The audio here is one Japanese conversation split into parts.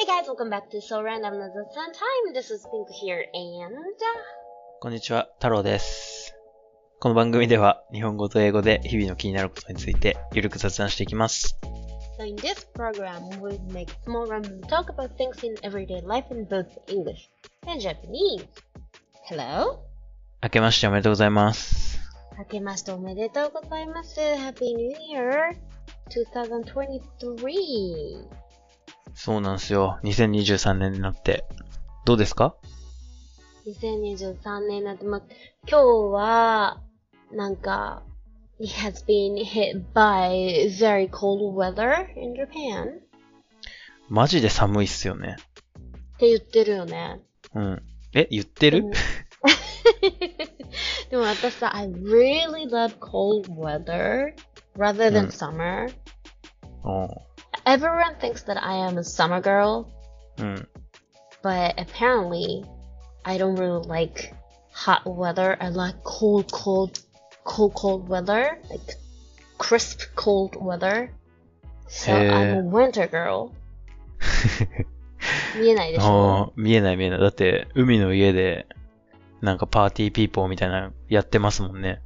Hey guys, welcome back to So Random a Sun Time. This is Pink here and こんにちは、太郎です。この番組では日本語と英語で日々の気になることについてゆるく雑談していきます。so in this program we make small random talk about things in everyday life in both English and Japanese. Hello? 明けましておめでとうございます。明けましておめでとうございます。Happy New Year 2023. そうなんですよ。2023年になって。どうですか2023年なんて、ま、今日は、なんか、it has been hit by very cold weather in Japan マジで寒いっすよね。って言ってるよね。うん。え、言ってる、うんでも私さ、I really love cold weather rather う than ん summer. おう Everyone thinks that I am a summer girl, うん。 but apparently I don't really like hot weather. I like cold, cold, cold, cold weather, like crisp, cold weather. So へー I'm a winter girl. 見えないでしょあー見えない見えない。だって、海の家で、なんかパーティーピーポーみたいなのやってますもんね。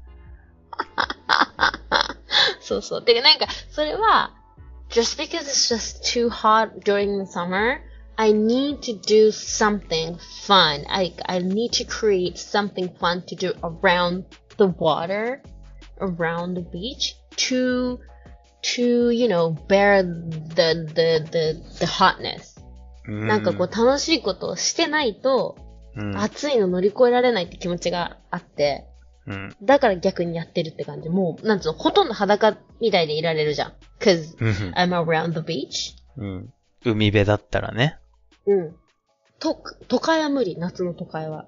そうそう。てかなんか、それは、 just because it's just too hot during the summer, I need to do something fun. I, I need to create something fun to do around the water, around the beach, to, to, you know, bear the, the, the, the hotness. うん。なんかこう楽しいことをしてないと、うん。暑いの乗り越えられないって気持ちがあって、 うん。だから逆にやってるって感じ。もう、なんつうの、ほとんど裸みたいでいられるじゃん。cause うん。I'm around the beach. うん。海辺だったらね。うん。と、都会は無理、夏の都会は。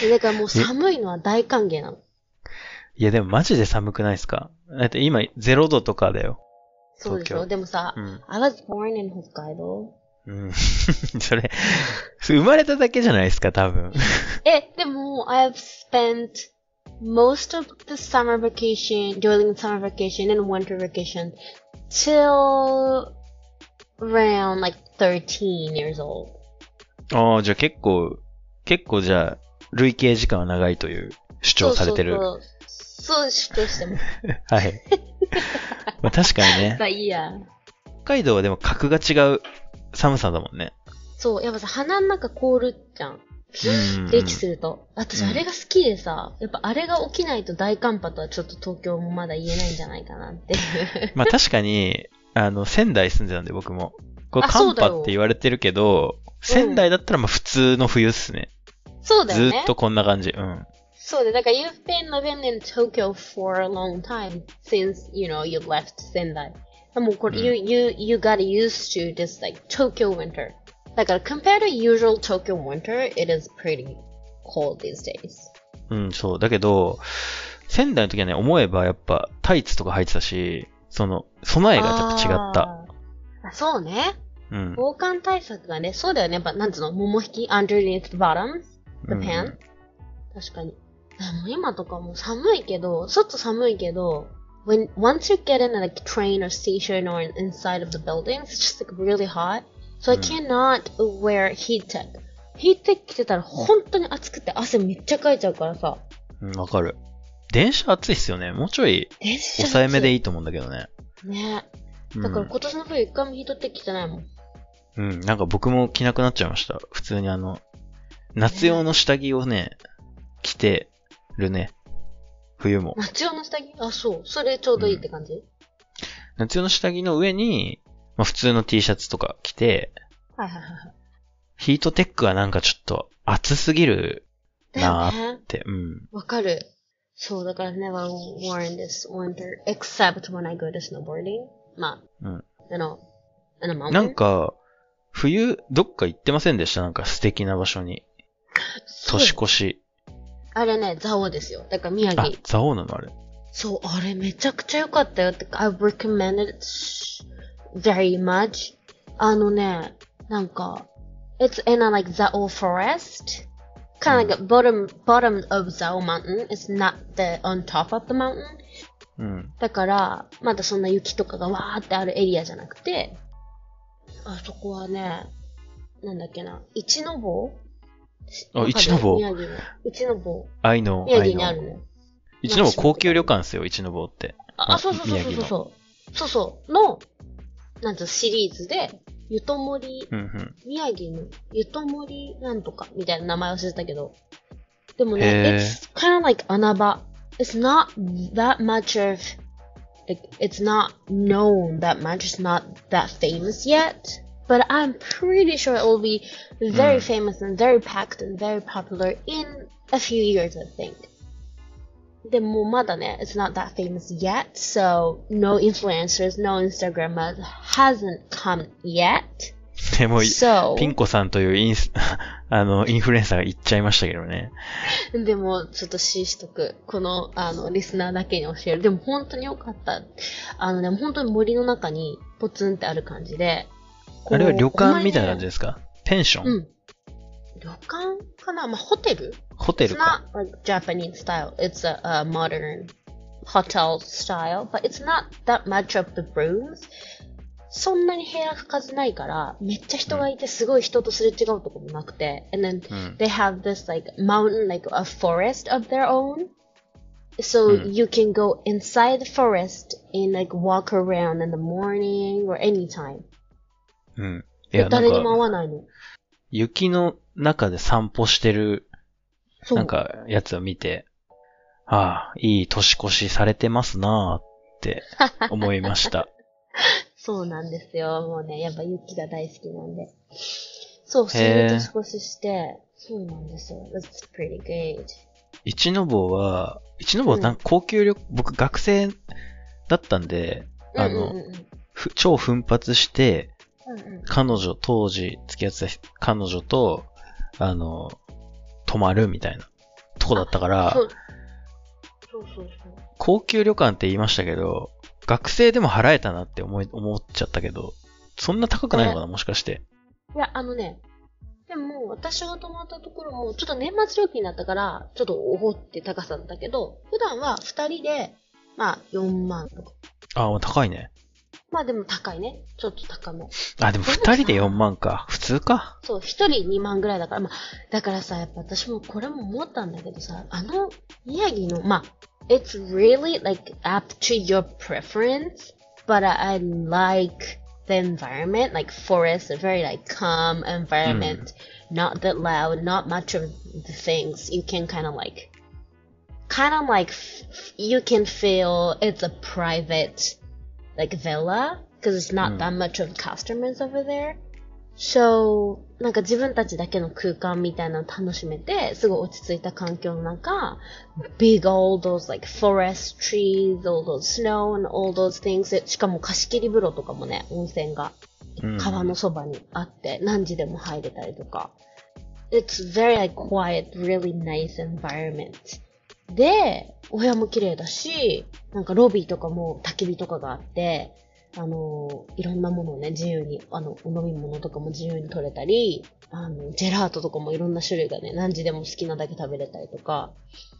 で だからもう寒いのは大歓迎なの。いやでもマジで寒くないですか？だって今0度とかだよ。そうでしょ？でもさ、うん。I was born in 北海道。うん。それ、生まれただけじゃないですか、多分。え、でも、I've spent most of the summer vacation, during summer vacation and winter vacation, till around like 13 years old. ああ、じゃあ結構、結構じゃあ、累計時間は長いという主張されてる。そうそうそう。主張してます。はい。まあ確かにね。まあいいや。北海道はでも格が違う寒さだもんね。そう、やっぱさ、鼻の中凍るじゃん。うん、うん。息すると。私、うんあれが好きでさ、やっぱあれが起きないと大寒波とはちょっと東京もまだ言えないんじゃないかなって。まあ確かに、あの、仙台住んでたんで僕も。これ寒波って言われてるけど、仙台だったらまあ普通の冬っすね。そうだよねずーっ。とこんな感じ。うん。そうで、だから you've been living in Tokyo for a long time since, you know, you left Sendai. もうこれ、うん you, you, you got used to this like Tokyo winter. だから compared to usual Tokyo winter, it is pretty cold these days. うん、そう。だけど、仙台の時はね、思えばやっぱタイツとか履いてたし、その、備えがちょっと違った。あそうね。うん。防寒対策がね、そうだよね。やっぱ、なんつうの、桃引き underneath the bottoms, the うん pants、確かに。でも今とかも寒いけど、外寒いけど、when, once you get in a like, train or station or inside of the building, it's just like really hot. So I うん cannot wear heat tech. ヒートテック着てたら本当に暑くて汗めっちゃかいちゃうからさ。うん、わかる。電車暑いっすよね。もうちょい抑えめでいいいと思うんだけどね。ね。うんだから今年の冬一回もヒートテック着てないもん。うん、なんか僕も着なくなっちゃいました。普通にあの、夏用の下着をね、着てるね。冬も。夏用の下着？あ、そう。それちょうどいいって感じ、夏用の下着の上に、まあ普通の T シャツとか着て、はいはいはいはい。ヒートテックはなんかちょっと暑すぎるなーねっ。て、うん。わかる。そう、だから never worn this winter except when I go to snowboarding. まあ、うん。know, in a mountain. なんか、冬、どっか行ってませんでした？なんか素敵な場所に。年越し。あれね、ザオですよ。だから宮あ城。、ザオなのあれ。そう、あれめちゃくちゃ良かったよって。I recommend it very much. あのね、なんか、it's in a like Zao forest. Kind of like a bottom, bottom of Zao mountain. It's not the on top of the mountain. うん。だから、まだそんな雪とかがわーってあるエリアじゃなくて、あそこはね、なんだっけな、一の坊あ一の坊。一の坊。愛の、宮。城にあるね。一の坊高級旅館ですよ、一の坊って。あ、あそうそうそうそうそうそう。そう。の、なんつうシリーズで、ゆともり、うんうん。宮城のゆともりなんとかみたいな名前忘れたけど。でもね、it's kind of like 穴場。It's not that much of, like, it's not known that much. It's not that famous yet. But I'm pretty sure it will be very Mm. famous and very packed and very popular in a few years, I think. でもまだね、it's not that famous yet, so no influencers, no Instagrammers hasn't come yet. でも、So, ピンコさんというインス、あの、インフルエンサーが言っちゃいましたけどね。でも、ちょっとししとく。この、あの、リスナーだけに教える。でも本当によかった。あのね、本当に森の中にポツンってある感じで。あれは旅館みたいな感じでですかペンション、うん。旅館かなまあ、ホテルホテ It's ルか。not like Japanese style. It's a, a modern hotel style, but it's not that much of the rooms. そんなに部屋数ないから、めっちゃ人がいて、すごい人とすれ違うとこもなくて、and then うん。they have this like mountain, like a forest of their own. So Hmm. you can go inside the forest and like walk around in the morning or anytime. うん。いや、誰にも会か、わないの。雪の中で散歩してる。なんか、やつを見て、ああ、いい年越しされてますなーって 思いました。そうなんですよ。もうね、やっぱ雪が大好きなんで。そう、そへーれで年越しして、そうなんですよ。That's pretty good. 一の坊は、一の坊なんか高級旅、僕学生だったんで、あの、うんうんうんふ超奮発して、うんうん彼女、当時付き合ってた彼女と、あの、泊まるみたいなとこだったからそ、うそうそう。高級旅館って言いましたけど、学生でも払えたなって思い、思っちゃったけど、そんな高くないのかな、もしかして。いや、あのね、でも、私が泊まったところも、ちょっと年末料金だったから、ちょっとおほって高さだったけど、普段は二人で、まあ、4万とか。ああ、高いね。まあでも高いね。ちょっと高め。あ、でも二人で4万か。普通か。そう、一人2万ぐらいだから、まあ、だからさ、やっぱ私もこれも思ったんだけどさ、あの、宮城の、まあ、it's really like up to your preference, but I like the environment, like forest, a very like calm environment, not that loud, not much of the things. You can kind of like, kind of like, you can feel it's a private, like villa, because it's not Mm. that much of customers over there. So, なんか自分たちだけの空間みたいなの楽しめて、すごい落ち着いた環境の中、big all those like forest trees, all those snow and all those things. でしかも貸し切り風呂とかもね、温泉がうん。川のそばにあって、何時でも入れたりとか。It's very like quiet, really nice environment. で、お部屋も綺麗だし、なんかロビーとかも焚き火とかがあって、あの、いろんなものをね、自由に、あの、お飲み物とかも自由に取れたり、あの、ジェラートとかもいろんな種類がね、何時でも好きなだけ食べれたりとか。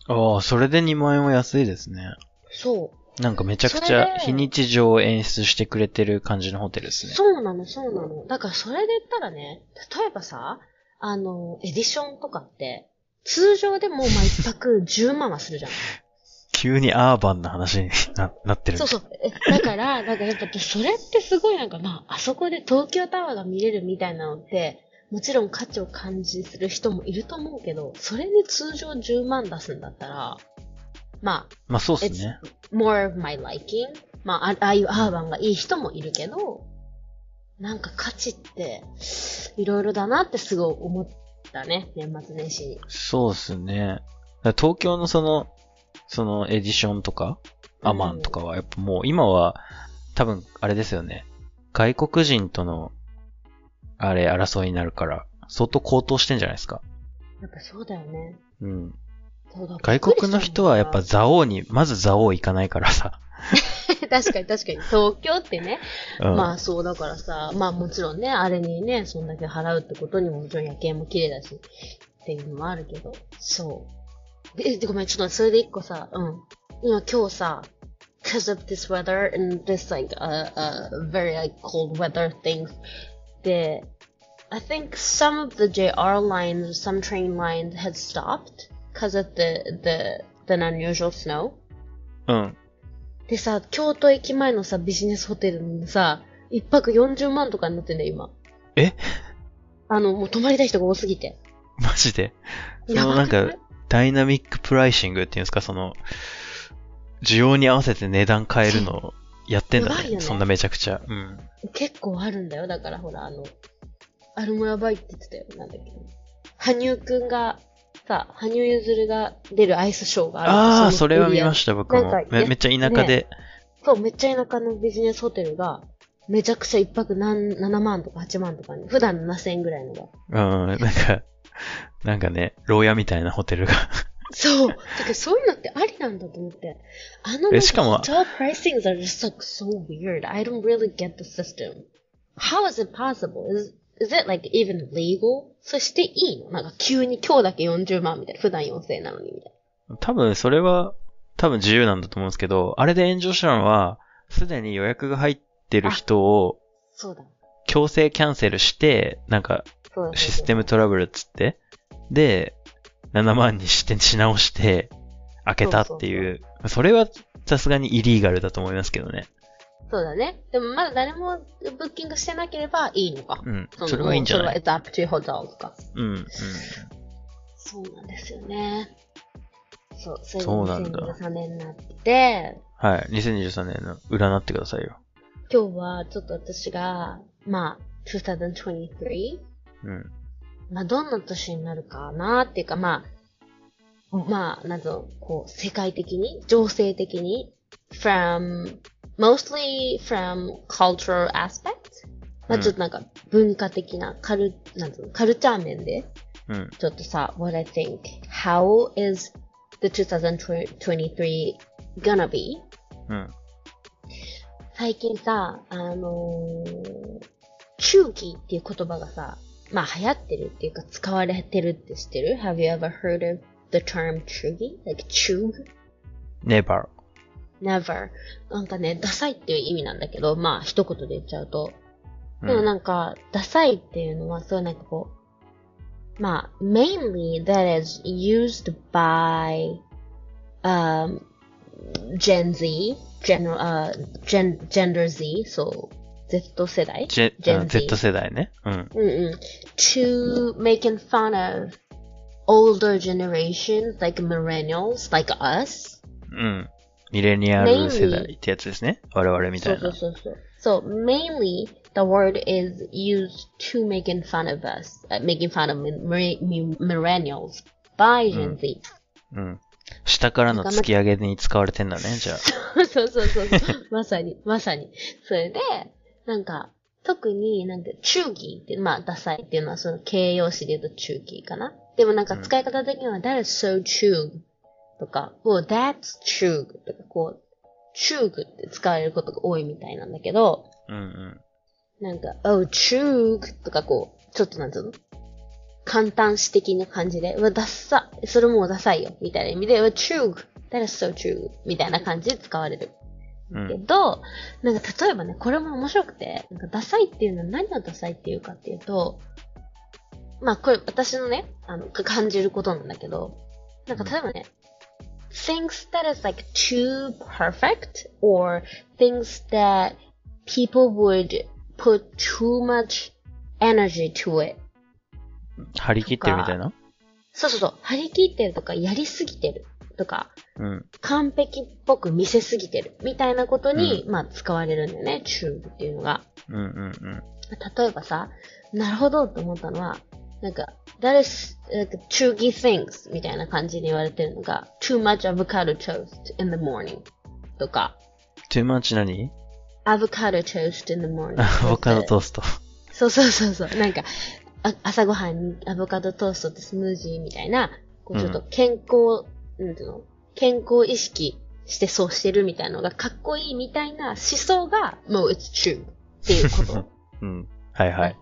ああ、それで2万円は安いですね。そう。なんかめちゃくちゃ非日常を演出してくれてる感じのホテルですね。そうなの、そうなの。だからそれで言ったらね、例えばさ、あの、エディションとかって、通常でもまあ一泊10万はするじゃん。急にアーバンな話にななってる。そうそう。えだから、だからやっぱそれってすごいなんかまあ、あそこで東京タワーが見れるみたいなのって、もちろん価値を感じする人もいると思うけど、それで通常10万出すんだったら、まあ、まあそうっすね。more of my liking. まあ、あああいうアーバンがいい人もいるけど、なんか価値って、いろいろだなってすごい思ったね、年末年始に。そうっすね。東京のその、そのエディションとか、アマンとかは、やっぱもう今は、多分、あれですよね。外国人との、あれ、争いになるから、相当高騰してんじゃないですか。やっぱそうだよね。うん。外国の人はやっぱ蔵王に、まず蔵王行かないからさ。確かに確かに。東京ってね。うん。まあそうだからさ、まあもちろんね、あれにね、そんだけ払うってことにももちろん夜景も綺麗だし、っていうのもあるけど、そう。で、でごめん、ちょっとそれで一個さ、うん。今今日さ、because of this weather and this like, uh, uh, very like cold weather things, で、I think some of the JR lines, some train lines had stopped because of the, the, the unusual snow. うん。でさ、京都駅前のさ、ビジネスホテルのさ、一泊40万とかになってんだよ、今。えあの、もう泊まりたい人が多すぎて。マジで。そのなんかダイナミックプライシングっていうんですか、その、需要に合わせて値段変えるのをやってんだね。そんなめちゃくちゃ。うん。結構あるんだよ。だからほら、あの、あれもやばいって言ってたよ。なんだっけ。羽生くんが、さ、羽生結弦が出るアイスショーがあるああ、それは見ましした、僕もめめっちゃ田舎で。た。そう、めっちゃ田舎のビジネスホテルが、めちゃくちゃ一泊何、7万とか8万とかに、普段7000円ぐらいのが。うん、なんか、なんかね、牢屋みたいなホテルが。そう。だからそういうのってありなんだと思って。あの、えしかも hotel pricings are just like so weird. I don't really get the system. How is it possible? Is, is it like even legal? そしていいの？なんか急に今日だけ40万みたいな。普段4000円なのにみたい多分それは、多分自由なんだと思うんですけど、あれで炎上したのは、すでに予約が入ってる人をな。そうだ。強制キャンセルして、なんか。システムトラブルっつって、で、7万にしてし直して、開けたっていう、それはさすがにイリーガルだと思いますけどね。そうだね。でもまだ誰もブッキングしてなければいいのか。うん。のそれはいいんじゃない？それは it's up to とか。うん、うん。そうなんですよね。そう、それそうなんだ2023年になって、はい。2023年の占ってくださいよ。今日はちょっと私が、まあ、2023? うん。まあ、どんな年になるかなっていうか、まあ、まあ、なんぞ、こう、世界的に、情勢的に、from, mostly from cultural aspect? まあ、うんちょっとなんか、文化的な、カル、なんぞ、カルチャー面で、うん。ちょっとさ、what I think, how is the 2023 gonna be? うん。最近さ、あのー、中期っていう言葉がさ、まあ流行ってるっていうか使われてるって知ってる ?Have you ever heard of the term 中期 ?like 中 never. Never. なんかね、ダサいっていう意味なんだけど、まあ一言で言っちゃうと。でもうん。なんか、ダサいっていうのは、そうなんかこう、まあ、mainly that is used by, um, Gen Z, gen, uh, gen, gender Z, そう、Z 世代ジェ Gen うん Z Z 世代ね。うん。うんうん to making fun of older generations, like millennials, like us. うん。ミレニアル世代ってやつですね。我々みたそういな。そうそうそう。So mainly the word is used to making fun of us, uh, making fun of mi- mi- millennials by Gen Z. うん。下からの突き上げに使われてんだね、じゃあ。そうそうそうそう。まさに、まさに。それで、 なんか、特になんか、中期って、まあ、ダサいっていうのはその形容詞で言うと中期かな。でもなんか使い方的には、that is so true とか、well, that's true とか、こう、true って使われることが多いみたいなんだけど、うんうん。なんか、oh, true とかこう、ちょっとなんつうの？簡単詞的な感じで、うわ、ダッサ、それもうダサいよ、みたいな意味で、うわ、true, that is so true, みたいな感じで使われる。けうん。ど、なんか例えばね、これも面白くて、なんかダサいっていうのは何をダサいっていうかっていうと、まあこれ私のね、あの、か感じることなんだけど、なんか例えばね、things that is like too perfect or things that people would put too much energy to it. 張り切ってるみたいな？そうそうそう、張り切ってるとか、やりすぎてるとか、うん。完璧っぽく見せすぎてるみたいなことに、まあ使われるんだよね、チューブっていうのが。うんうんうん。例えばさ、なるほどと思ったのは、なんか、that is, like, chuggy things みたいな感じに言われてるのが、too much avocado toast in the morning とか、too much 何？avocado toast in the morning アボカドトースト。そうそうそうそう。なんか、あ朝ごはんにアボカドトーストとスムージーみたいな、こうちょっと健康、なんていうの健康意識してそうしてるみたいなのがかっこいいみたいな思想が、もう it's true っていうことうん。はいはい。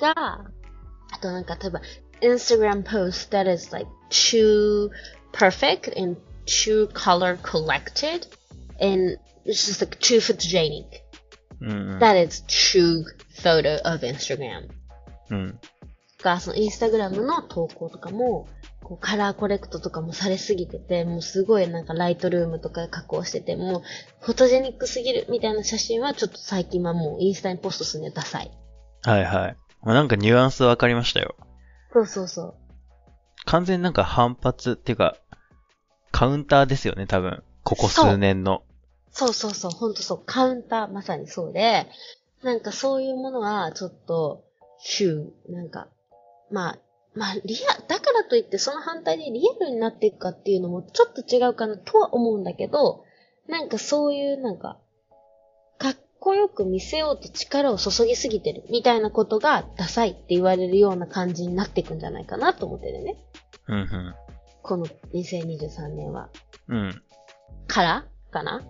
が、あとなんか例えば、Instagram post that is like too perfect and too color collected and it's just like too photogenic。That is true photo of Instagram. うん。が、そのインスタグラムの投稿とかも、こうカラーコレクトとかもされすぎてて、もうすごいなんかライトルームとかで加工してて、もうフォトジェニックすぎるみたいな写真はちょっと最近はもうインスタにポストするにはダサい。はいはい。まあ、なんかニュアンスわかりましたよ。そうそうそう。完全になんか反発っていうか、カウンターですよね、多分。ここ数年の。そうそうそう、ほんとそう、カウンター、まさにそうで、なんかそういうものは、ちょっと、週、なんか、まあ、まあ、リア、だからといってその反対でリアルになっていくかっていうのもちょっと違うかなとは思うんだけど、なんかそういうなんか、かっこよく見せようと力を注ぎすぎてるみたいなことがダサいって言われるような感じになっていくんじゃないかなと思ってるね。うんうん。この2023年は。うん。からかな？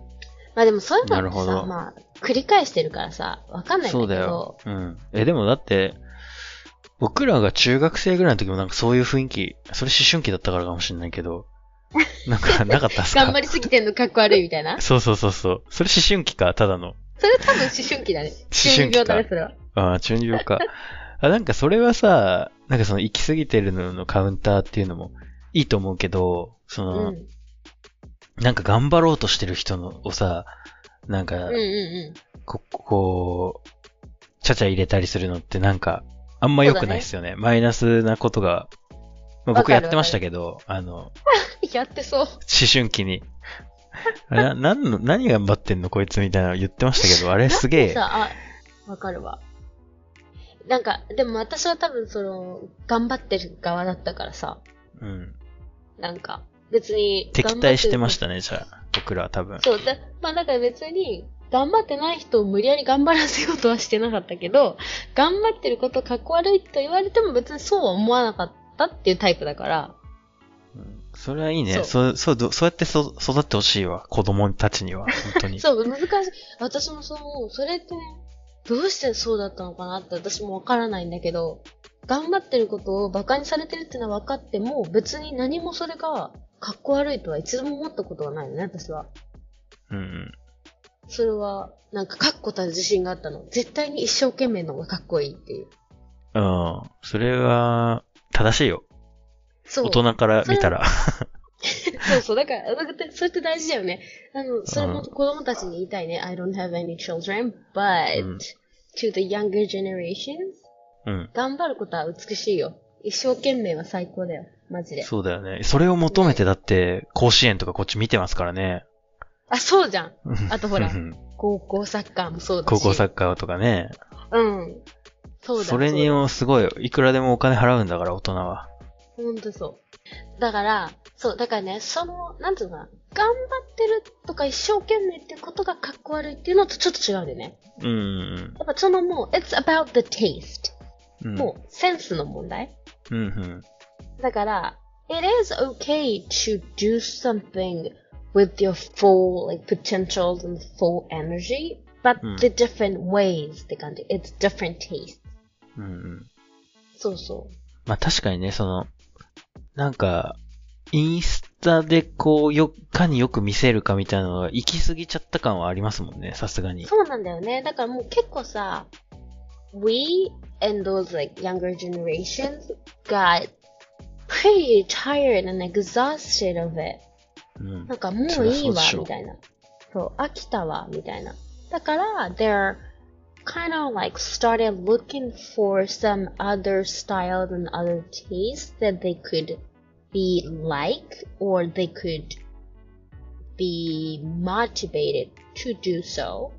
まあでもそういうのってさ、まあ、繰り返してるからさ、わかんないんだそうけど。だよ。うん。え、でもだって、僕らが中学生ぐらいの時もなんかそういう雰囲気、それ思春期だったからかもしれないけど、なんかなかったっすか？頑張りすぎてんのかっこ悪いみたいな？そうそうそうそう。それ思春期か、ただの。それ多分思春期だね。思春期か中二病だね、それは。ああ、中二病か。あ、なんかそれはさ、なんかその行き過ぎてるののカウンターっていうのもいいと思うけど、その、うん。なんか頑張ろうとしてる人のをさ、なんか、うんうんうこ、こう、ちゃちゃ入れたりするのってなんか、あんま良くないですよね。マイナスなことが、まあ、僕やってましたけど、あの、ん。やってそう。思春期に。な、なんの、何頑張ってんのこいつみたいなの言ってましたけど、あれすげえ。さ、あ、わかるわ。なんか、でも私は多分その、頑張ってる側だったからさ、うん。なんか、別に。敵対してまたしたね、じゃあ。僕らは多分。そう、だ、まあだから別に、頑張ってない人を無理やり頑張らせようとはしてなかったけど、頑張ってることかっこ悪いと言われても別にそうは思わなかったっていうタイプだから、うんそれはいいね。そそう、そう、どそうやってそ育ってほしいわ。子供たちには。本当に。そう、難しい。私もそう思う。それってね、どうしてそうだったのかなって私もわからないんだけど、頑張ってることを馬鹿にされてるってのは分かっても、別に何もそれがかっこ悪いとは一度も思ったことがないのね、私は。うんうん。それは、なんか確固たる自信があったの。絶対に一生懸命の方がかっこいいっていう。うん。それは、正しいよ。そう。大人から見たら。そうそう。だから、それって大事だよね。あの、それも子供たちに言いたいね。I don't have any children, but、うん to the younger generations, うん。頑張ることは美しいよ。一生懸命は最高だよ。マジで。そうだよね。それを求めてだって、甲子園とかこっち見てますからね。あ、そうじゃん。う んあとほらうん高校サッカーもそうだし。高校サッカーとかね。うん。そうだそれにもすごい、いくらでもお金払うんだから、大人は。ほんとそう。だから、そう、だからね、その、なんていうのかな、頑張ってるとか一生懸命ってことがかっこ悪いっていうのとちょっと違うんだよね。うんうんやっぱそのもう、it's about the taste. うん。もう、センスの問題。うんうん。だから、it is okay to do something with your full like potential and full energy, but うん the different ways って感じ。It's different taste. うんうん。そうそう。まあ確かにね、その、なんか、インスタでこう、よ、かによく見せるかみたいなのが行き過ぎちゃった感はありますもんね、さすがに。そうなんだよね。だからもう結構さ、we and those like younger generations got pretty tired and exhausted of it. うん。なんかもういいわみたいな。そう、飽きたわ、みたいな。だから、they're kind of like started looking for some other styles and other tastes that they could be like or they could be motivated to do so.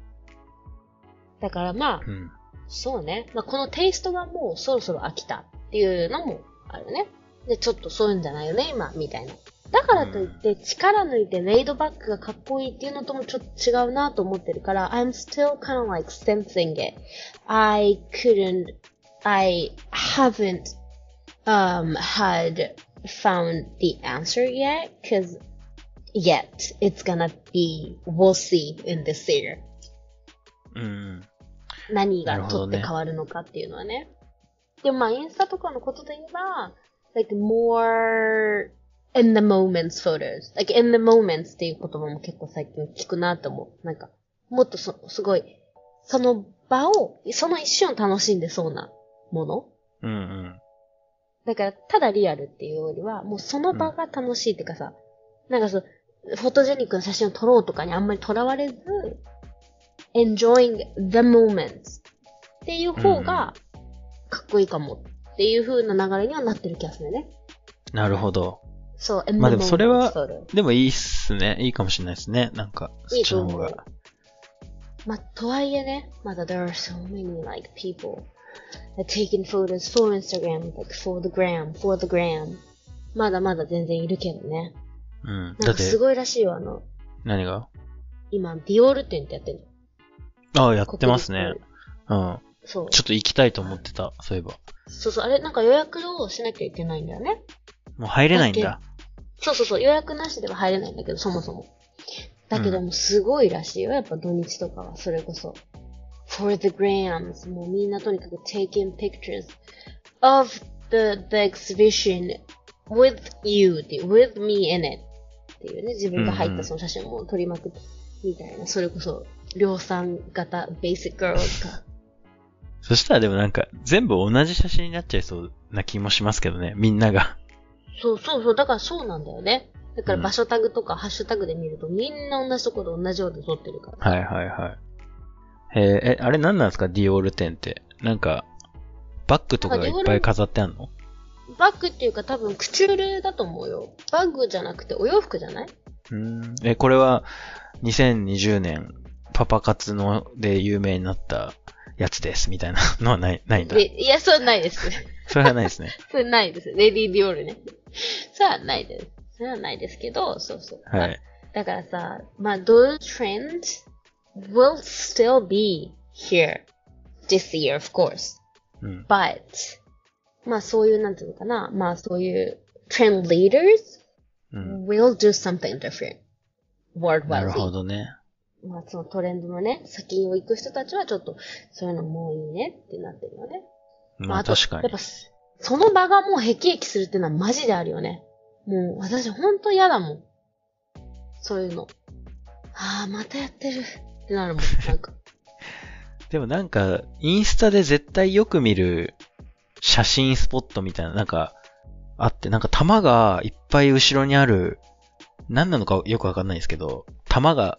だからまあ、うん。そうね。まあ、このテイストがもうそろそろ飽きたっていうのもあるね。で、ちょっとそういうんじゃないよね、今、みたいな。だからといって、力抜いてレイドバックがかっこいいっていうのともちょっと違うなと思ってるから、I'm still kind of like sensing it. I couldn't, I haven't, um, had found the answer yet, cause yet it's gonna be, we'll see in this year. うんうん。何がなるほどね取って変わるのかっていうのはね。でもまあ、インスタとかのことで言えば、like more in the moments photos. like in the moments っていう言葉も結構最近聞くなと思う。なんか、もっとそ、すごい、その場を、その一瞬を楽しんでそうなもの？うんうん。だから、ただリアルっていうよりは、もうその場が楽しいっていうかさ、なんかそう、フォトジェニックな写真を撮ろうとかにあんまりとらわれず、enjoying the moments っていう方が、かっこいいかもっていう風な流れにはなってる気がするね。なるほど。そう、まあでもそれはでもいいっすね。いいかもしれないですね。なんか、そっちの方が。まあ、とはいえね、まだ there are so many like people that taking photos for Instagram, like for the gram, for the gram. まだまだ全然いるけどね。うん。だって、かすごいらしいよ、あの、何が？今、ディオール店ってやってるの。ああ、やってますね。うん。そう。ちょっと行きたいと思ってた。そういえば。そうそう、あれ、なんか予約をしなきゃいけないんだよね。もう入れないんだ。そうそうそう、予約なしでは入れないんだけど、そもそも。だけども、すごいらしいよ。やっぱ土日とかは、それこそ。for the grams. もうみんなとにかく taking pictures of the, the exhibition with you、with me in it っていうね、自分が入ったその写真を撮りまくって、みたいな。それこそ、量産型 basic girls か。そしたらでもなんか、全部同じ写真になっちゃいそうな気もしますけどね。みんなが。そうそうそう、だからそうなんだよね。だからうん場所タグとかハッシュタグで見るとみんな同じところで同じようで撮ってるから。はいはいはい。えーえ、あれ何なんですか？ディオール店って。なんか、バッグとかがいっぱい飾ってあんの？バッグっていうか多分クチュールだと思うよ。バッグじゃなくてお洋服じゃない？うーん。え、これは、2020年、パパ活ので有名になったやつです、みたいな のはない、ないんだ。でいや、それないです。それはないですね。それないです。レディー・ディオールね。それはないです。それはないですけど、そうそう。はい。だからさ、まあ、those trends will still be here this year, of course. うん。But, まあそういう、なんていうのかな。まあそういう trend leaders うん。will do something different. なる worldwide. ほどね。まあそのトレンドのね、先を行く人たちはちょっと、そういうのもういいねってなってるよね。まあと確かにやっぱ。、その場がもう辟易するっていうのはマジであるよね。もう私ほんと嫌だもん。そういうの。ああ、またやってるってなるもん。なんか。でもなんか、インスタで絶対よく見る写真スポットみたいな、なんか、あって、なんか玉がいっぱい後ろにある、何なのかよくわかんないですけど、玉が、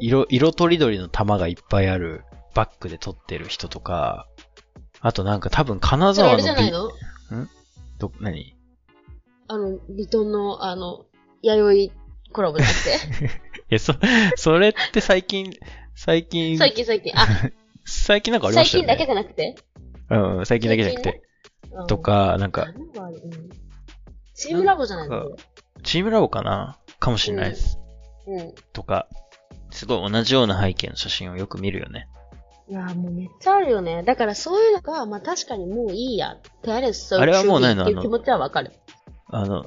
色、色とりどりの玉がいっぱいあるバッグで撮ってる人とか、あとなんか多分金それあれ沢のビじゃないの？ど、何？あの、ビトンの、あの、弥生コラボじゃなくて？いや、そ、それって最近、最近、最近最近。あ、最近なんかありましたよね。最近だけじゃなくて？うん、最近だけじゃなくて。うんとか、なんか、チームラボじゃないの？こチームラボかな？かもしれないです。とか、すごい同じような背景の写真をよく見るよね。いや、もうめっちゃあるよね。だからそういうのが、まあ確かにもういいや。That is so あれはもうないの true っていう気持ちはわかる。あの、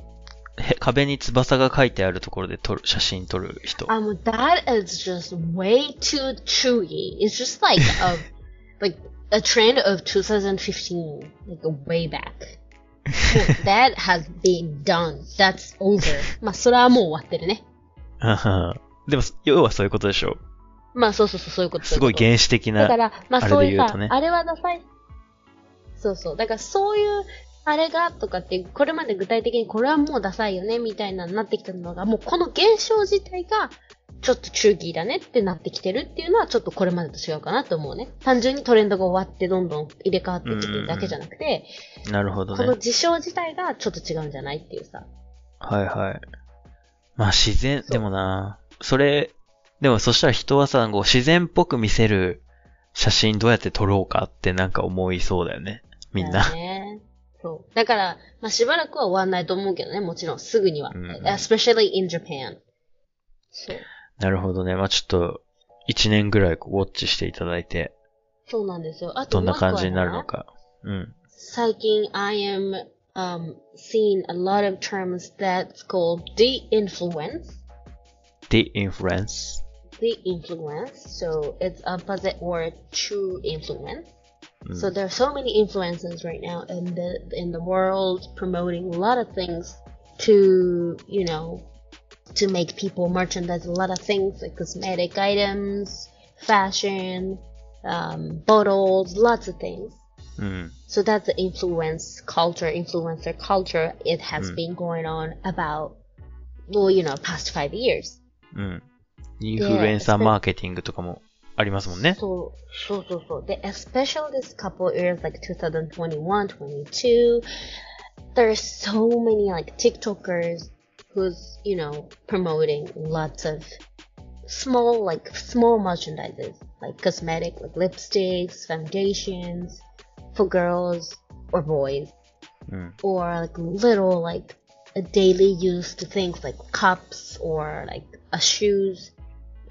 へ壁に翼が書いてあるところで撮る、写真撮る人。あ、もう that is just way too chewy. It's just like a, like a trend of 2015. Like way back. も う that has been done. That's over. まあそれはもう終わってるね。でも、要はそういうことでしょまあそうそうそう、そういうこと。すごい原始的な。だから、まあそういうさ、あれはダサい。そうそう。だからそういう、あれがとかって、これまで具体的にこれはもうダサいよね、みたいなになってきたのが、もうこの現象自体が、ちょっと中期だねってなってきてるっていうのは、ちょっとこれまでと違うかなと思うね。単純にトレンドが終わってどんどん入れ替わってきてるだけじゃなくて、なるほどね。この事象自体がちょっと違うんじゃないっていうさ。はいはい。まあ自然、でもな、それ、でもそしたら人はさ、こう自然っぽく見せる写真どうやって撮ろうかってなんか思いそうだよね。みんな。ね。そう。だから、まあしばらくは終わんないと思うけどね、もちろんすぐには。うん especially in Japan. そう。なるほどね。まあちょっと、一年ぐらいウォッチしていただいて、そうなんですよ。あとどんな感じになるのか。うん。最近、I am um, seeing a lot of terms that's called de-influence. The influence. De-influence. So it's opposite word true influence. うん So there are so many influences right now in the in the world promoting a lot of things to you know to make people merchandise a lot of things like cosmetic items, fashion, um, bottles, lots of things. うん。 So that's the influence culture, influencer culture. It has Mm. been going on about, well, you know, past five years. うん。インフルエンサーマーケティングとかもありますもんね。 So, so, so, so. The, especially this couple years, like 2021, 22, there's so many like TikTokers who's, you know, promoting lots of small, like small merchandises, like cosmetic, like lipsticks, foundations for girls or boys, うん。or like little, like a daily used things like cups or like a shoes,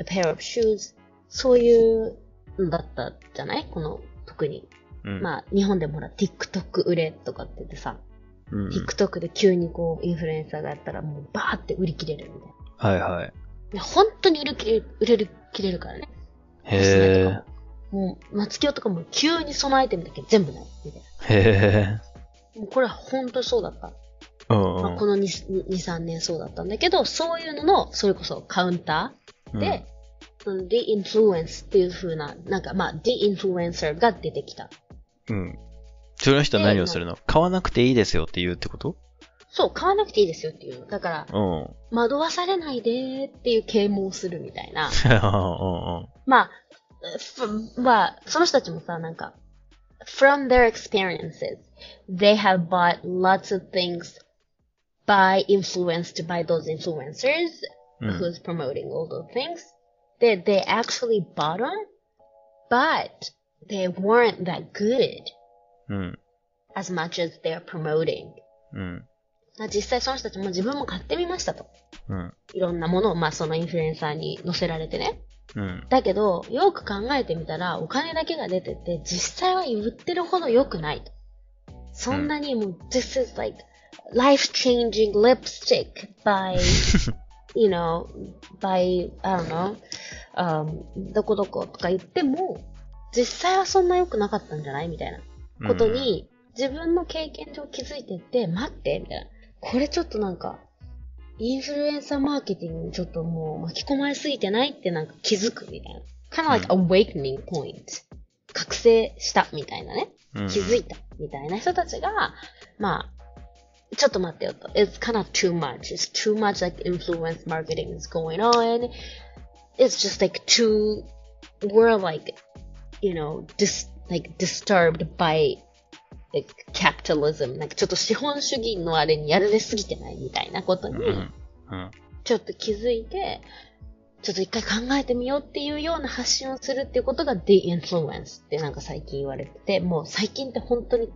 a pair of shoes. そういうのだったじゃない？この、特に。うん。まあ、日本でもほら、TikTok 売れとかって言ってさ、うん。TikTok で急にこう、インフルエンサーがやったらもうバーって売り切れるみたいな。はいはい。で本当に売り切れる、売れる、切れるからね。へえ。もう、松清とかも急にそのアイテムだけ全部ない。みたいへな。もうこれは本当にそうだった。え。うんまあ、この 2, 2、3年そうだったんだけど、そういうのの、それこそカウンタうん。ーで、その The Influence っていう風な、なんかまあ、The Influencer が出てきた。うん。その人は何をするの？買わなくていいですよって言うってこと？そう、買わなくていいですよっていう。だから、うん。うん惑わされないでっていう啓蒙をするみたいな。うんまあ、ふまあ、その人たちもさ、なんか、from their experiences, they have bought lots of things by influenced by those influencers うん。 who's promoting all those things. They, they actually bought them, but they weren't that good うん。 as much as they're promoting. うん。まあ実際その人たちも自分も買ってみましたと。うん。いろんなものを、まあそのインフルエンサーに載せられてね。 うん。だけど、よく考えてみたら、お金だけが出てて、実際は言ってるほど良くないと。そんなにもう、this is like life-changing lipstick by, you know, by, I don't know, um, どこどことか言っても、実際はそんな良くなかったんじゃないみたいなことに、自分の経験上気づいてって、待って、みたいな。これちょっとなんか、インフルエンサーマーケティングにちょっともう巻き込まれすぎてないってなんか気づくみたいな。kind of like awakening point. 覚醒したみたいなね。気づいたみたいな人たちが、まあ、ちょっと待ってよと。It's kind of too much. It's too much like influence marketing is going on. It's just like too, we're like, you know, dis, like disturbed by like capitalism. なんかちょっと資本主義のあれにやられすぎてないみたいなことに。ちょっと気づいて、ちょっと一回考えてみようっていうような発信をするっていうことが The Influence ってなんか最近言われてて、もう最近って本当に、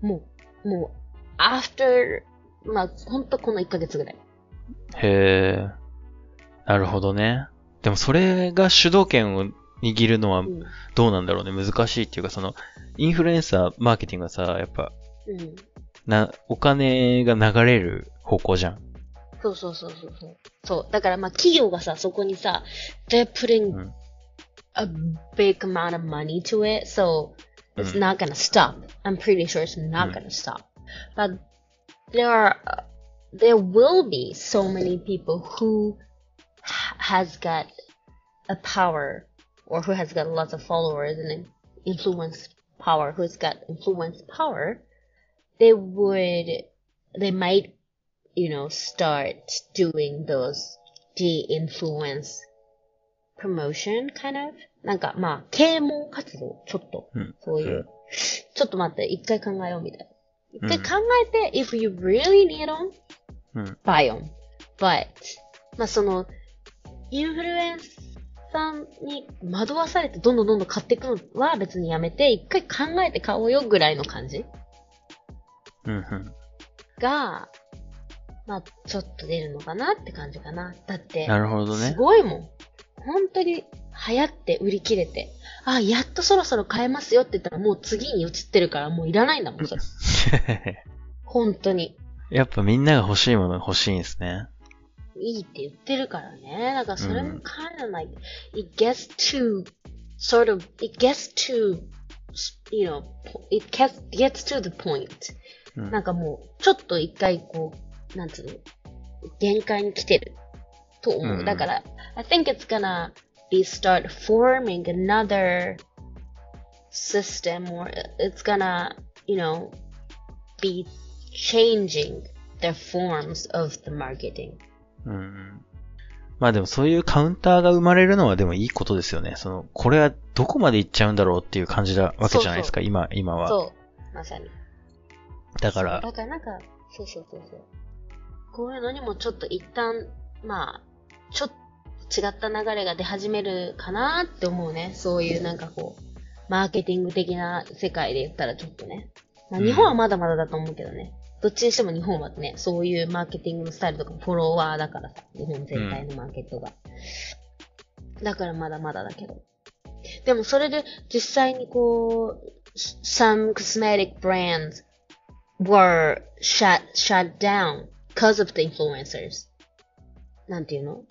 もう、もう、after, まあ本当この1ヶ月ぐらい。へえ。なるほどね。でもそれが主導権を握るのはうん。どうなんだろうね。難しいっていうか、その、インフルエンサーマーケティングはさ、やっぱ、うん。な、お金が流れる方向じゃん。そうそうそうそうそう。そう。だからまあ企業がさ、そこにさ、they're う putting ん。a big amount of money to it, so it's うん not gonna stop. I'm pretty sure it's not Mm. gonna stop. But there are, uh, there will be so many people who ha- has got a power or who has got lots of followers and influence power, who's got influence power. They would, they might, you know, start doing those de-influence promotion kind of なんか、まあ、啓蒙活動、ちょっと。うんそういう。うんちょっと待って、一回考えようみたいな。うん一回考えて、if you really need them, うん。 buy them. But, まあその、インフルエン サーに惑わされてどんどんどんどん買っていくのは別にやめて、一回考えて買おうよぐらいの感じうん。うん。が、まあちょっと出るのかなって感じかな。だって、なるほどすね。ごいもん。本当に流行って売り切れて、あ、やっとそろそろ買えますよって言ったらもう次に移ってるからもういらないんだもん、それ。本当に。やっぱみんなが欲しいものが欲しいんですね。いいって言ってるからね。だからそれもうん kind of like, it gets to, sort of, it gets to, you know, it gets, gets to the point. うんなんかもう、ちょっと一回こう、なんつうの、限界に来てると思う。うんだから、I think it's gonna be start forming another system or it's gonna, you know, be changing the forms of the marketing. うん。まあでもそういうカウンターが生まれるのはでもいいことですよね。その、これはどこまで行っちゃうんだろうっていう感じなわけじゃないですか、今、今は。そう。まさに。だから、だからなんか、そうそうそうそう。こういうのにもちょっと一旦、まあ、ちょっと違った流れが出始めるかなって思うね。そういうなんかこう、マーケティング的な世界で言ったらちょっとね。まあうん日本はまだまだだと思うけどね。どっちにしても日本はね、そういうマーケティングのスタイルとかフォロワーだからさ、日本全体のマーケットが。だからまだまだだけど。でもそれで実際にこう、some cosmetic brands were shut, shut down because of the influencers. なんていうの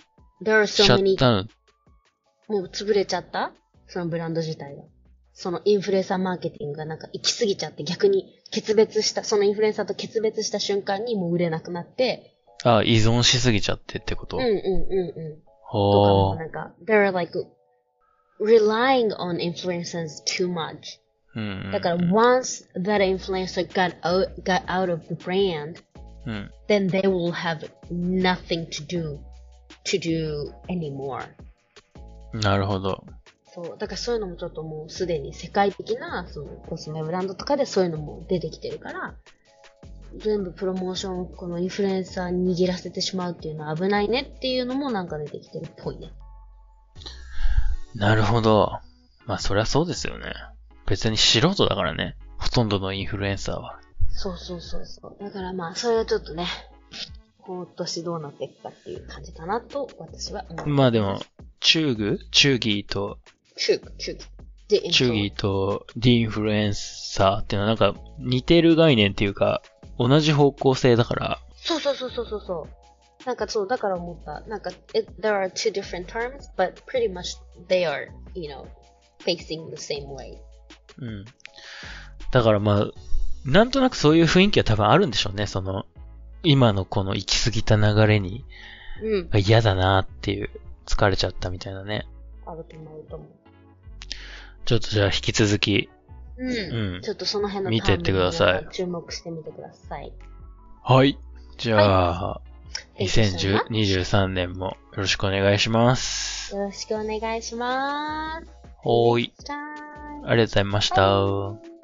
?There are シ so many。もう潰れちゃった？そのブランド自体が。そのインフルエンサーマーケティングがなんか行き過ぎちゃって逆に決別した、そのインフルエンサーと決別した瞬間にもう売れなくなって、あ、依存しすぎちゃってってことうんうんうんうん。とかほーもなんか、they're like relying on influencers too much. うんうん。だから once that influencer got out, got out of the brand, うん。then they will have nothing to do, to do anymore. なるほど。そう。だからそういうのもちょっともうすでに世界的な、そのコスメブランドとかでそういうのも出てきてるから、全部プロモーションをこのインフルエンサーに握らせてしまうっていうのは危ないねっていうのもなんか出てきてるっぽいね。なるほど。まあそりゃそうですよね。別に素人だからね。ほとんどのインフルエンサーは。そうそうそうそう。だからまあ、それはちょっとね、今年どうなっていくかっていう感じかなと私は思う。まあでも、チューグチューギーと、中、中、で、チューギーとディインフルエンサーっていうのはなんか似てる概念っていうか、同じ方向性だから、そうそうそうそうそうそう。なんかそう、だから思った。なんか、it, there are two different terms, but pretty much they are, you know, facing the same way. うん。だからまあ、なんとなくそういう雰囲気は多分あるんでしょうね。その、今のこの行き過ぎた流れにうん。嫌だなっていう、疲れちゃったみたいなね。あると思うと思う。ちょっとじゃあ引き続き、うん。うんちょっとその辺の見てってください注目してみてください。はい。じゃあ、so much. 2023年もよろしくお願いします。よろしくお願いします。ほーい。ありがとうございました。